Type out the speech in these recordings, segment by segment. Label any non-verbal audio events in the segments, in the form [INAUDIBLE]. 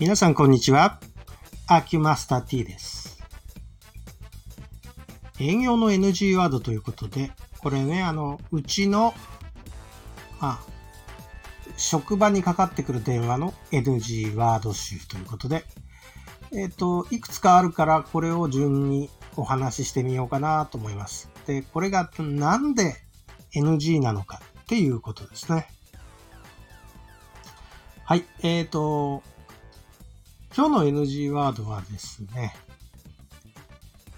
皆さんこんにちは。アキュマスター T です。営業の NG ワードということで、これね、あの、うちの、まあ、職場にかかってくる電話の NG ワード集ということで、えっ、と、いくつかあるから、これを順にお話ししてみようかなと思います。で、これがなんで NG なのかっていうことですね。はい、えっ、と、今日の NG ワードはですね、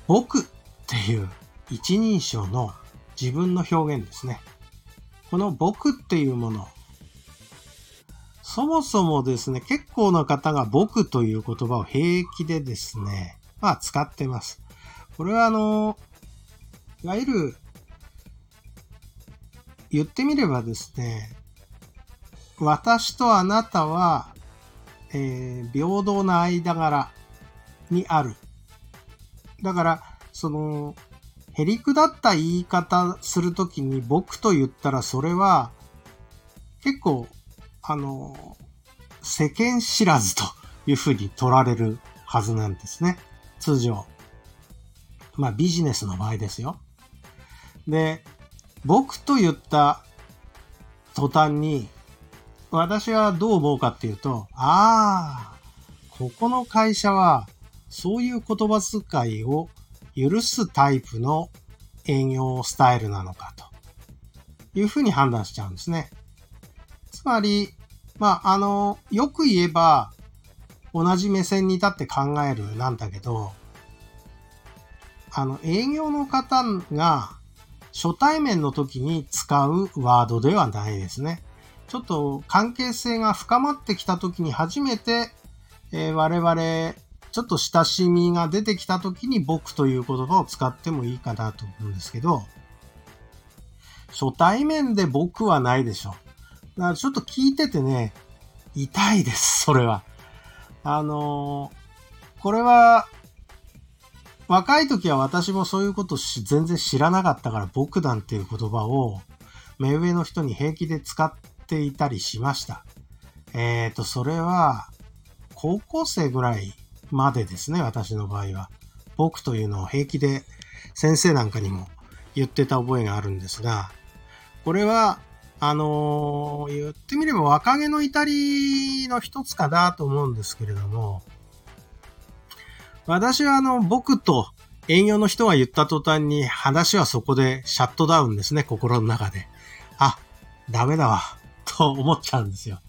僕っていう一人称の自分の表現ですね。この僕っていうもの、そもそもですね、結構な方が僕という言葉を平気でですね、まあ使ってます。これはあの、いわゆる、言ってみればですね、私とあなたは、えー平等な間柄にある。だから、その、へりくだった言い方するときに僕と言ったらそれは、結構、あの、世間知らずというふうに取られるはずなんですね。通常。まあビジネスの場合ですよ。で、僕と言った途端に、私はどう思うかっていうと、ああ、ここの会社は、そういう言葉遣いを許すタイプの営業スタイルなのかというふうに判断しちゃうんですね。つまり、まあ、あの、よく言えば、同じ目線に立って考えるなんだけど、あの、営業の方が初対面の時に使うワードではないですね。ちょっと関係性が深まってきた時に初めて、えー我々、ちょっと親しみが出てきた時に僕という言葉を使ってもいいかなと思うんですけど、初対面で僕はないでしょ。だからちょっと聞いててね、痛いです、それは。あのーこれは、若い時は私もそういうこと全然知らなかったから僕なんていう言葉を目上の人に平気で使っていたりしました。えっ、と、それは高校生ぐらいまでですね、私の場合は。僕というのを平気で先生なんかにも言ってた覚えがあるんですが、これは、あのー言ってみれば若気の至りの一つかなと思うんですけれども、私はあの、僕と営業の人が言った途端に話はそこでシャットダウンですね、心の中で。あ、ダメだわ、と思っちゃうんですよ。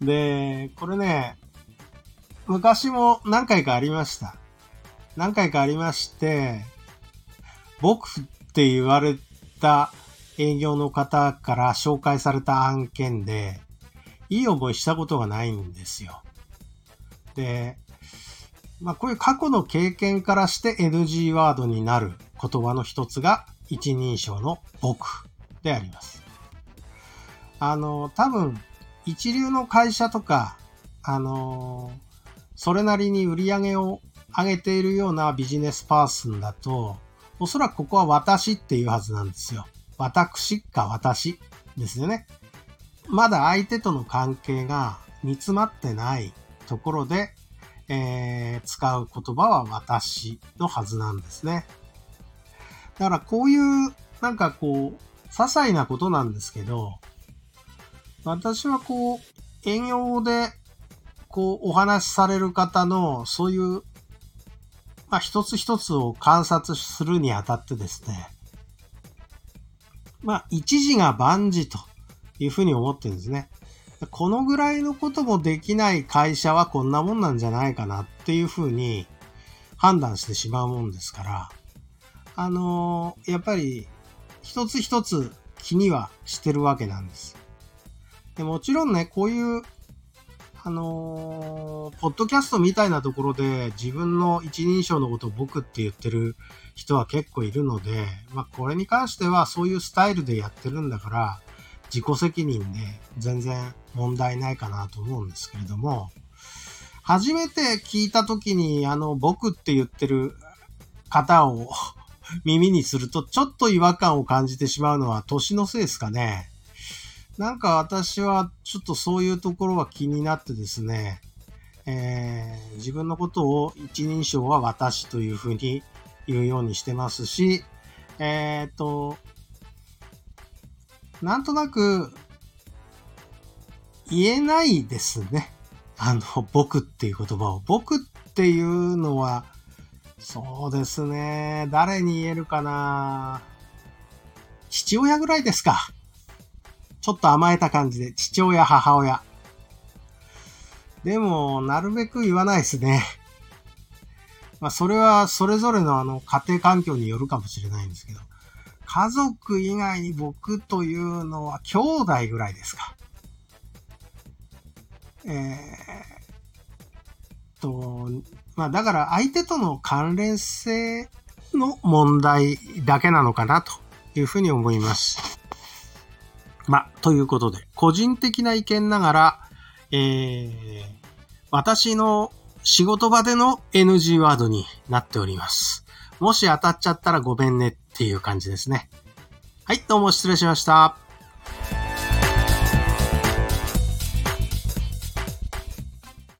で、これね、昔も何回かありました。何回かありまして、僕って言われた営業の方から紹介された案件で、いい思いしたことがないんですよ。で、まあこういう過去の経験からして NG ワードになる言葉の一つが一人称の僕であります。あの、多分一流の会社とか、あの、それなりに売り上げを上げているようなビジネスパーソンだと、おそらくここは私っていうはずなんですよ。私か私ですよね。まだ相手との関係が煮詰まってないところで、えー使う言葉は私のはずなんですね。だからこういう、なんかこう、些細なことなんですけど、私はこう、営業で、こう、お話しされる方の、そういう、まあ、一つ一つを観察するにあたってですね、まあ、一時が万事というふうに思ってるんですね。このぐらいのこともできない会社はこんなもんなんじゃないかなっていうふうに判断してしまうもんですから、あのーやっぱり一つ一つ気にはしてるわけなんです。でもちろんね、こういう、あのーポッドキャストみたいなところで自分の一人称のことを僕って言ってる人は結構いるので、まあこれに関してはそういうスタイルでやってるんだから、自己責任で全然問題ないかなと思うんですけれども、初めて聞いた時にあの僕って言ってる方を [LAUGHS] 耳にするとちょっと違和感を感じてしまうのは年のせいですかね。なんか私はちょっとそういうところは気になってですね、えー、自分のことを一人称は私というふうに言うようにしてますし、えっ、ー、と、なんとなく言えないですね。あの、僕っていう言葉を。僕っていうのは、そうですね。誰に言えるかな父親ぐらいですか。ちょっと甘えた感じで、父親、母親。でも、なるべく言わないですね。[LAUGHS] まあ、それはそれぞれのあの、家庭環境によるかもしれないんですけど、家族以外に僕というのは兄弟ぐらいですか。えー、と、まあ、だから相手との関連性の問題だけなのかなというふうに思います。ま、ということで、個人的な意見ながら、えー、私の仕事場での NG ワードになっております。もし当たっちゃったらごめんねっていう感じですね。はい、どうも失礼しました。